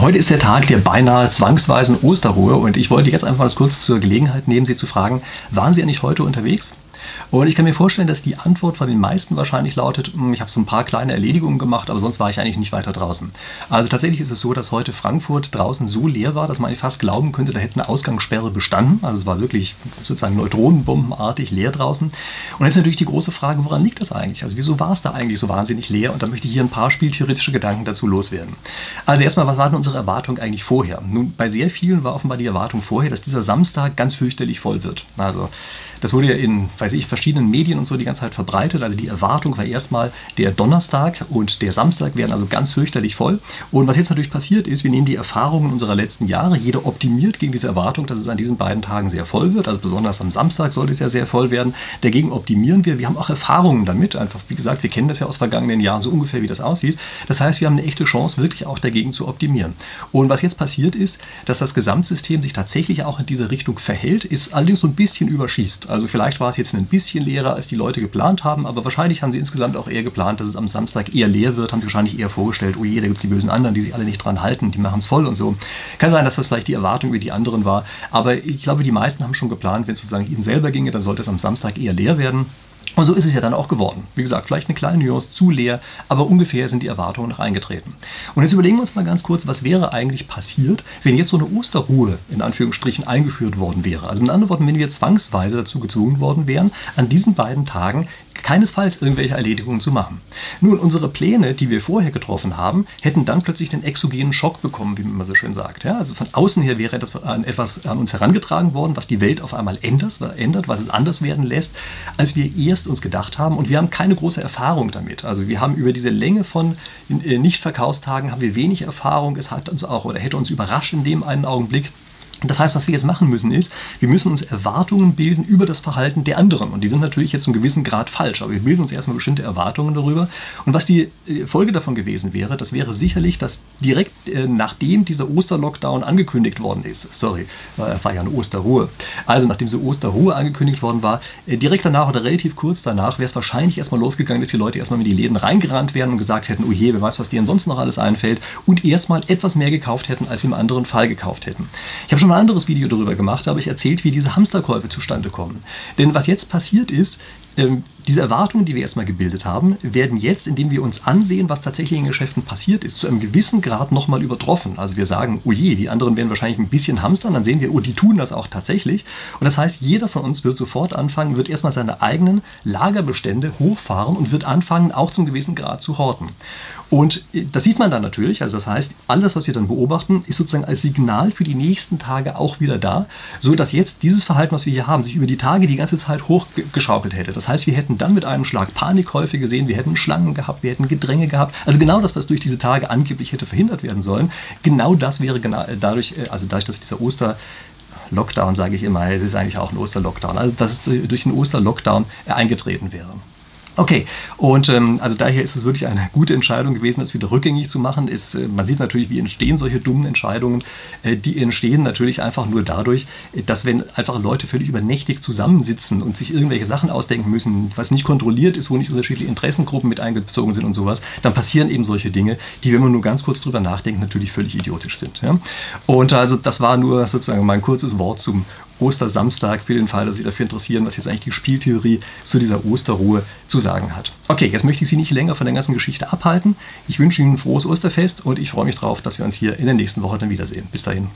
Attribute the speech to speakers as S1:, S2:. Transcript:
S1: Heute ist der Tag der beinahe zwangsweisen Osterruhe und ich wollte jetzt einfach mal kurz zur Gelegenheit nehmen, Sie zu fragen, waren Sie eigentlich heute unterwegs? Und ich kann mir vorstellen, dass die Antwort von den meisten wahrscheinlich lautet, hm, ich habe so ein paar kleine Erledigungen gemacht, aber sonst war ich eigentlich nicht weiter draußen. Also tatsächlich ist es so, dass heute Frankfurt draußen so leer war, dass man fast glauben könnte, da hätte eine Ausgangssperre bestanden. Also es war wirklich sozusagen neutronenbombenartig leer draußen. Und jetzt ist natürlich die große Frage, woran liegt das eigentlich? Also wieso war es da eigentlich so wahnsinnig leer? Und da möchte ich hier ein paar spieltheoretische Gedanken dazu loswerden. Also erstmal, was war denn unsere Erwartung eigentlich vorher? Nun, bei sehr vielen war offenbar die Erwartung vorher, dass dieser Samstag ganz fürchterlich voll wird. Also das wurde ja in, weiß ich, verschiedenen Medien und so die ganze Zeit verbreitet. Also die Erwartung war erstmal, der Donnerstag und der Samstag werden also ganz fürchterlich voll. Und was jetzt natürlich passiert ist, wir nehmen die Erfahrungen unserer letzten Jahre, jeder optimiert gegen diese Erwartung, dass es an diesen beiden Tagen sehr voll wird. Also besonders am Samstag sollte es ja sehr voll werden. Dagegen optimieren wir. Wir haben auch Erfahrungen damit. Einfach, wie gesagt, wir kennen das ja aus vergangenen Jahren so ungefähr, wie das aussieht. Das heißt, wir haben eine echte Chance, wirklich auch dagegen zu optimieren. Und was jetzt passiert ist, dass das Gesamtsystem sich tatsächlich auch in diese Richtung verhält, ist allerdings so ein bisschen überschießt. Also vielleicht war es jetzt ein bisschen leerer, als die Leute geplant haben, aber wahrscheinlich haben sie insgesamt auch eher geplant, dass es am Samstag eher leer wird, haben sie wahrscheinlich eher vorgestellt, oh je, da gibt es die bösen anderen, die sich alle nicht dran halten, die machen es voll und so. Kann sein, dass das vielleicht die Erwartung über die anderen war, aber ich glaube, die meisten haben schon geplant, wenn es sozusagen ihnen selber ginge, dann sollte es am Samstag eher leer werden. Und so ist es ja dann auch geworden. Wie gesagt, vielleicht eine kleine Nuance zu leer, aber ungefähr sind die Erwartungen noch eingetreten. Und jetzt überlegen wir uns mal ganz kurz, was wäre eigentlich passiert, wenn jetzt so eine Osterruhe in Anführungsstrichen eingeführt worden wäre. Also mit anderen Worten, wenn wir zwangsweise dazu gezwungen worden wären, an diesen beiden Tagen keinesfalls irgendwelche Erledigungen zu machen. Nun, unsere Pläne, die wir vorher getroffen haben, hätten dann plötzlich einen exogenen Schock bekommen, wie man so schön sagt. Ja, also von außen her wäre etwas an, etwas an uns herangetragen worden, was die Welt auf einmal ändert, ändert, was es anders werden lässt, als wir erst uns gedacht haben. Und wir haben keine große Erfahrung damit. Also wir haben über diese Länge von Nicht-Verkaufstagen haben wir wenig Erfahrung. Es hat uns auch oder hätte uns überrascht in dem einen Augenblick. Das heißt, was wir jetzt machen müssen, ist, wir müssen uns Erwartungen bilden über das Verhalten der anderen. Und die sind natürlich jetzt zu einem gewissen Grad falsch, aber wir bilden uns erstmal bestimmte Erwartungen darüber. Und was die äh, Folge davon gewesen wäre, das wäre sicherlich, dass direkt äh, nachdem dieser Osterlockdown angekündigt worden ist, sorry, war ja eine Osterruhe, also nachdem diese Osterruhe angekündigt worden war, äh, direkt danach oder relativ kurz danach wäre es wahrscheinlich erstmal losgegangen, dass die Leute erstmal in die Läden reingerannt wären und gesagt hätten, oh je, wer weiß, was dir ansonsten noch alles einfällt und erstmal etwas mehr gekauft hätten, als sie im anderen Fall gekauft hätten. Ich habe schon schon ein anderes Video darüber gemacht, habe ich erzählt, wie diese Hamsterkäufe zustande kommen. Denn was jetzt passiert ist, ähm, diese Erwartungen, die wir erstmal gebildet haben, werden jetzt, indem wir uns ansehen, was tatsächlich in Geschäften passiert ist, zu einem gewissen Grad nochmal übertroffen. Also wir sagen, oh je, die anderen werden wahrscheinlich ein bisschen hamstern, dann sehen wir, oh, die tun das auch tatsächlich. Und das heißt, jeder von uns wird sofort anfangen, wird erstmal seine eigenen Lagerbestände hochfahren und wird anfangen, auch zum gewissen Grad zu horten. Und äh, das sieht man dann natürlich. Also das heißt, alles, was wir dann beobachten, ist sozusagen als Signal für die nächsten Tage auch wieder da, so dass jetzt dieses Verhalten, was wir hier haben, sich über die Tage die ganze Zeit hochgeschaukelt hätte. Das heißt, wir hätten dann mit einem Schlag Panikkäufe gesehen, wir hätten Schlangen gehabt, wir hätten Gedränge gehabt. Also genau das, was durch diese Tage angeblich hätte verhindert werden sollen, genau das wäre genau äh, dadurch, äh, also dadurch, dass dieser Oster Lockdown, sage ich immer, es ist eigentlich auch ein Osterlockdown, also dass es durch einen Osterlockdown eingetreten wäre. Okay, und ähm, also daher ist es wirklich eine gute Entscheidung gewesen, das wieder rückgängig zu machen. Ist, äh, man sieht natürlich, wie entstehen solche dummen Entscheidungen. Äh, die entstehen natürlich einfach nur dadurch, dass wenn einfach Leute völlig übernächtig zusammensitzen und sich irgendwelche Sachen ausdenken müssen, was nicht kontrolliert ist, wo nicht unterschiedliche Interessengruppen mit eingezogen sind und sowas, dann passieren eben solche Dinge, die, wenn man nur ganz kurz drüber nachdenkt, natürlich völlig idiotisch sind. Ja? Und also das war nur sozusagen mein kurzes Wort zum Ostersamstag für den Fall, dass Sie dafür interessieren, was jetzt eigentlich die Spieltheorie zu dieser Osterruhe zu sagen hat. Okay, jetzt möchte ich Sie nicht länger von der ganzen Geschichte abhalten. Ich wünsche Ihnen ein frohes Osterfest und ich freue mich darauf, dass wir uns hier in der nächsten Woche dann wiedersehen. Bis dahin.